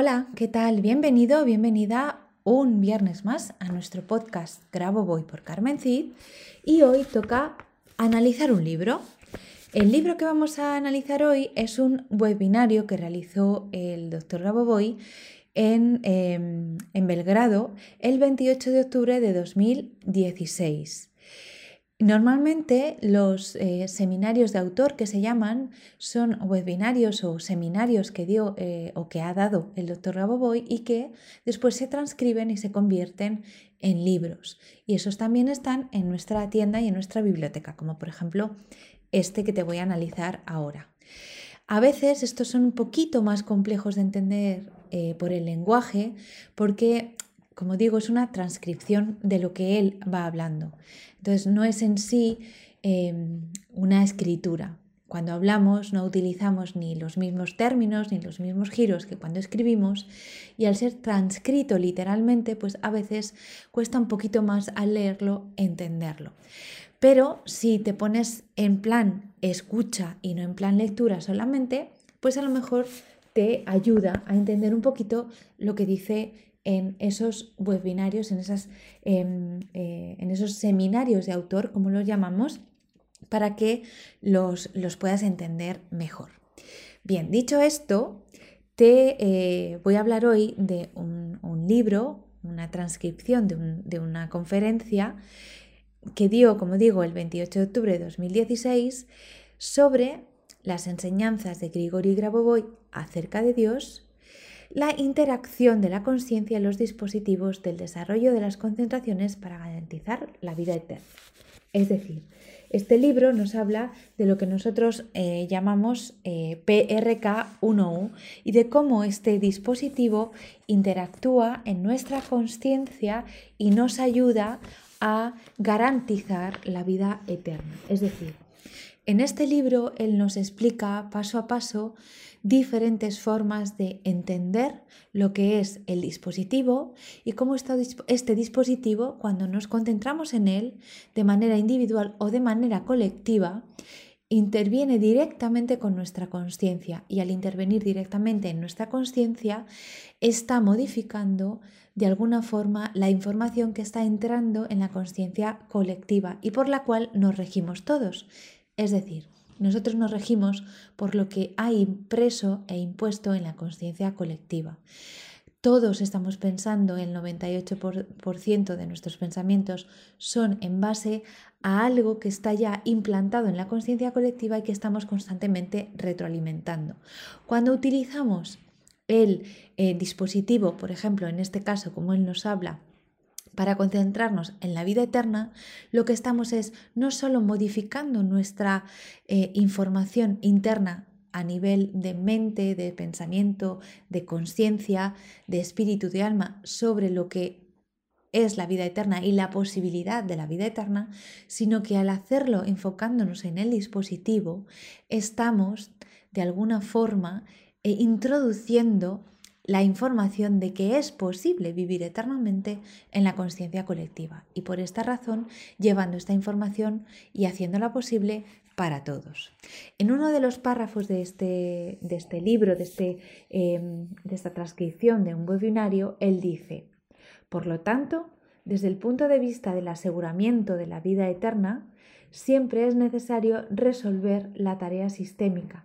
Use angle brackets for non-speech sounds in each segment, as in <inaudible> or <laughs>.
Hola, ¿qué tal? Bienvenido, bienvenida un viernes más a nuestro podcast Grabo Voy por Carmen Cid y hoy toca analizar un libro. El libro que vamos a analizar hoy es un webinario que realizó el doctor Gaboboy en, em, en Belgrado el 28 de octubre de 2016. Normalmente los eh, seminarios de autor que se llaman son webinarios o seminarios que dio eh, o que ha dado el doctor Gaboboy y que después se transcriben y se convierten en libros. Y esos también están en nuestra tienda y en nuestra biblioteca, como por ejemplo este que te voy a analizar ahora. A veces estos son un poquito más complejos de entender eh, por el lenguaje porque, como digo, es una transcripción de lo que él va hablando. Entonces no es en sí em, una escritura. Cuando hablamos no utilizamos ni los mismos términos ni los mismos giros que cuando escribimos y al ser transcrito literalmente, pues a veces cuesta un poquito más al leerlo entenderlo. Pero si te pones en plan escucha y no en plan lectura solamente, pues a lo mejor te ayuda a entender un poquito lo que dice en esos webinarios, en, esas, em, eh, esos seminarios de autor, como los llamamos, para que los, los puedas entender mejor. Bien, dicho esto, te eh, voy a hablar hoy de un, libro, una transcripción de, de una conferencia que dio, como digo, el 28 de octubre de 2016 sobre las enseñanzas de Grigori Grabovoi acerca de Dios, la interacción de la conciencia en los dispositivos del desarrollo de las concentraciones para garantizar la vida eterna. Es decir, este libro nos habla de lo que nosotros eh, llamamos eh, PRK1U y de cómo este dispositivo interactúa en nuestra conciencia y nos ayuda a garantizar la vida eterna. Es decir, en este libro él nos explica paso a paso diferentes formas de entender lo que es el dispositivo y cómo está este dispositivo, cuando nos concentramos en él de manera individual o de manera colectiva, interviene directamente con nuestra conciencia y al intervenir directamente en nuestra conciencia está modificando de alguna forma la información que está entrando en la conciencia colectiva y por la cual nos regimos todos. Es decir, nosotros nos regimos por lo que hay impreso e impuesto en la conciencia colectiva. Todos estamos pensando, el 98% de nuestros pensamientos son en base a algo que está ya implantado en la conciencia colectiva y que estamos constantemente retroalimentando. Cuando utilizamos el eh, dispositivo, por ejemplo, en este caso, como él nos habla, para concentrarnos en la vida eterna, lo que estamos es no solo modificando nuestra eh, información interna a nivel de mente, de pensamiento, de conciencia, de espíritu, de alma, sobre lo que es la vida eterna y la posibilidad de la vida eterna, sino que al hacerlo enfocándonos en el dispositivo, estamos de alguna forma eh, introduciendo la información de que es posible vivir eternamente en la conciencia colectiva y por esta razón llevando esta información y haciéndola posible para todos. En uno de los párrafos de este, de este libro, de, este, em, de esta transcripción de un webinario, él dice, por lo tanto, desde el punto de vista del aseguramiento de la vida eterna, siempre es necesario resolver la tarea sistémica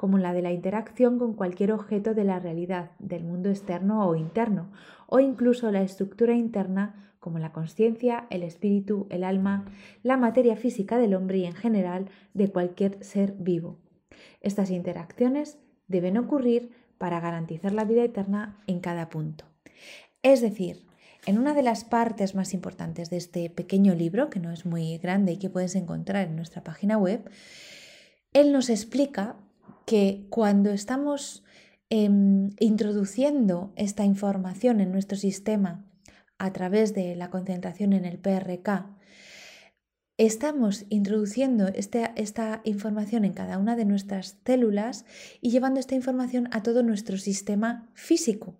como la de la interacción con cualquier objeto de la realidad, del mundo externo o interno, o incluso la estructura interna como la conciencia, el espíritu, el alma, la materia física del hombre y en general de cualquier ser vivo. Estas interacciones deben ocurrir para garantizar la vida eterna en cada punto. Es decir, en una de las partes más importantes de este pequeño libro, que no es muy grande y que puedes encontrar en nuestra página web, él nos explica que cuando estamos em, introduciendo esta información en nuestro sistema a través de la concentración en el PRK, estamos introduciendo este, esta información en cada una de nuestras células y llevando esta información a todo nuestro sistema físico.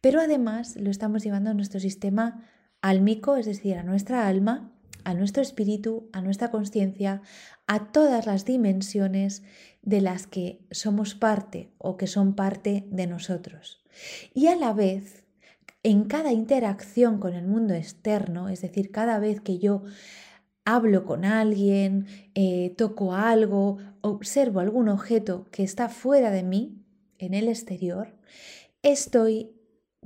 Pero además lo estamos llevando a nuestro sistema álmico, es decir, a nuestra alma, a nuestro espíritu, a nuestra conciencia, a todas las dimensiones de las que somos parte o que son parte de nosotros. Y a la vez, en cada interacción con el mundo externo, es decir, cada vez que yo hablo con alguien, eh, toco algo, observo algún objeto que está fuera de mí, en el exterior, estoy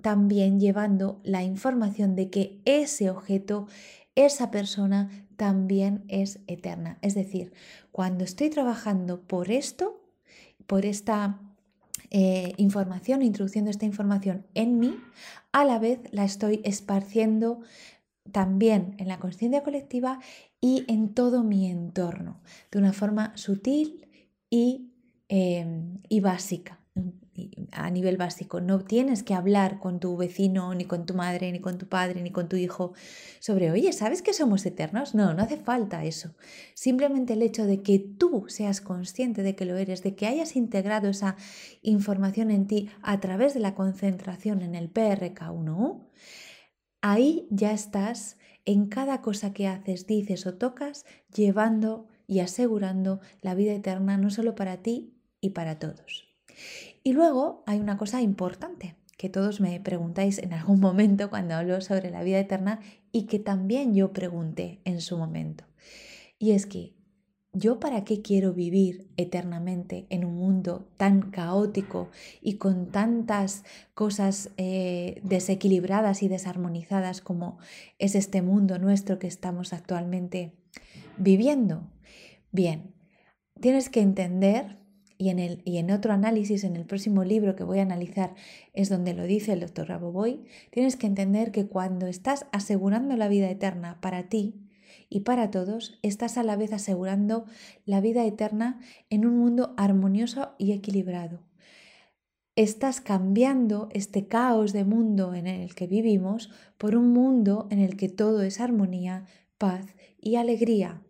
también llevando la información de que ese objeto, esa persona también es eterna. Es decir, cuando estoy trabajando por esto, por esta eh, información, introduciendo esta información en mí, a la vez la estoy esparciendo también en la conciencia colectiva y en todo mi entorno, de una forma sutil y, eh, y básica a nivel básico. No tienes que hablar con tu vecino, ni con tu madre, ni con tu padre, ni con tu hijo sobre, oye, ¿sabes que somos eternos? No, no hace falta eso. Simplemente el hecho de que tú seas consciente de que lo eres, de que hayas integrado esa información en ti a través de la concentración en el PRK1U, ahí ya estás en cada cosa que haces, dices o tocas, llevando y asegurando la vida eterna no solo para ti y para todos. Y luego hay una cosa importante que todos me preguntáis en algún <laughs> momento cuando hablo sobre la vida eterna y que también yo pregunté en su momento. Y es que ¿Yo para qué quiero vivir eternamente en un mundo tan caótico y con tantas cosas eh, desequilibradas y desarmonizadas como es este mundo nuestro que estamos actualmente viviendo? Bien, tienes que entender y en, el, y en otro análisis, en el próximo libro que voy a analizar, es donde lo dice el doctor Raboboy, tienes que entender que cuando estás asegurando la vida eterna para ti y para todos, estás a la vez asegurando la vida eterna en un mundo armonioso y equilibrado. Estás cambiando este caos de mundo en el que vivimos por un mundo en el que todo es armonía, paz y alegría.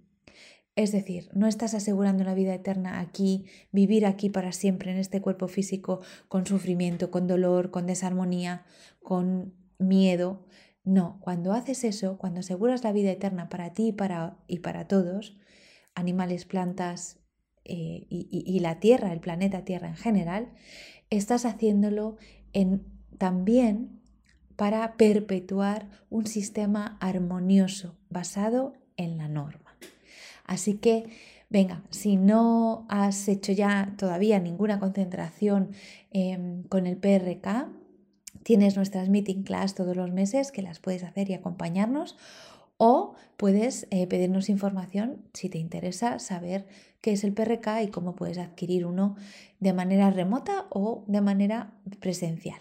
Es decir, no estás asegurando la vida eterna aquí, vivir aquí para siempre en este cuerpo físico con sufrimiento, con dolor, con desarmonía, con miedo. No, cuando haces eso, cuando aseguras la vida eterna para ti y para, y para todos, animales, plantas eh, y, y, la Tierra, el planeta Tierra en general, estás haciéndolo en, también para perpetuar un sistema armonioso basado en la norma. Así que, venga, si no has hecho ya todavía ninguna concentración em, con el PRK, tienes nuestras meeting class todos los meses que las puedes hacer y acompañarnos o puedes eh, pedirnos información si te interesa saber qué es el PRK y cómo puedes adquirir uno de manera remota o de manera presencial.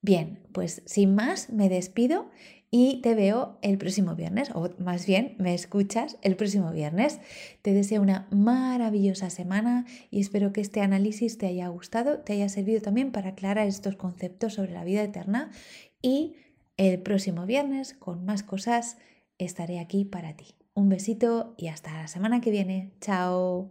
Bien, pues sin más me despido y te veo el próximo viernes, o más bien me escuchas el próximo viernes. Te deseo una maravillosa semana y espero que este análisis te haya gustado, te haya servido también para aclarar estos conceptos sobre la vida eterna y el próximo viernes con más cosas estaré aquí para ti. Un besito y hasta la semana que viene. Chao.